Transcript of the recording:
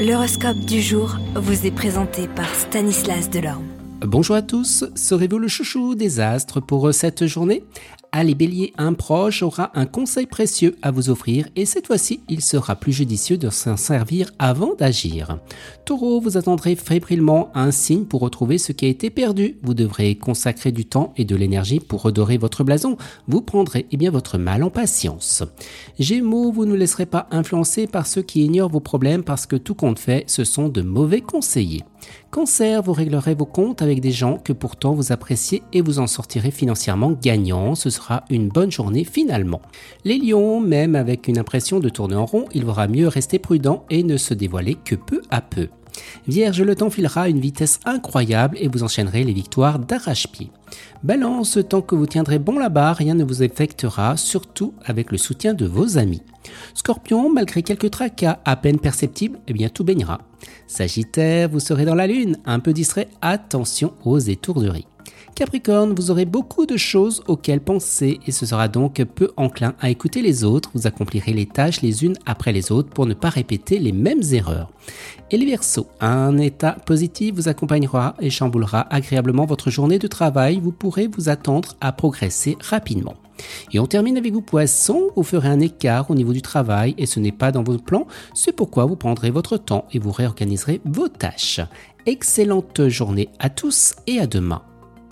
L'horoscope du jour vous est présenté par Stanislas Delorme. Bonjour à tous, serez-vous le chouchou des astres pour cette journée? Allez bélier, un proche aura un conseil précieux à vous offrir et cette fois-ci, il sera plus judicieux de s'en servir avant d'agir. Taureau, vous attendrez fébrilement un signe pour retrouver ce qui a été perdu. Vous devrez consacrer du temps et de l'énergie pour redorer votre blason. Vous prendrez eh bien votre mal en patience. Gémeaux, vous ne laisserez pas influencer par ceux qui ignorent vos problèmes parce que tout compte fait, ce sont de mauvais conseillers. Cancer, vous réglerez vos comptes avec des gens que pourtant vous appréciez et vous en sortirez financièrement gagnant. Une bonne journée finalement. Les lions, même avec une impression de tourner en rond, il vaudra mieux rester prudent et ne se dévoiler que peu à peu. Vierge, le temps filera à une vitesse incroyable et vous enchaînerez les victoires d'arrache-pied. Balance, tant que vous tiendrez bon là-bas, rien ne vous affectera, surtout avec le soutien de vos amis. Scorpion, malgré quelques tracas à peine perceptibles, eh bien tout baignera. Sagittaire, vous serez dans la lune, un peu distrait, attention aux étourderies. Capricorne, vous aurez beaucoup de choses auxquelles penser et ce sera donc peu enclin à écouter les autres. Vous accomplirez les tâches les unes après les autres pour ne pas répéter les mêmes erreurs. Et les Verseaux, un état positif vous accompagnera et chamboulera agréablement votre journée de travail. Vous pourrez vous attendre à progresser rapidement. Et on termine avec vous poissons, vous ferez un écart au niveau du travail et ce n'est pas dans vos plans, c'est pourquoi vous prendrez votre temps et vous réorganiserez vos tâches. Excellente journée à tous et à demain.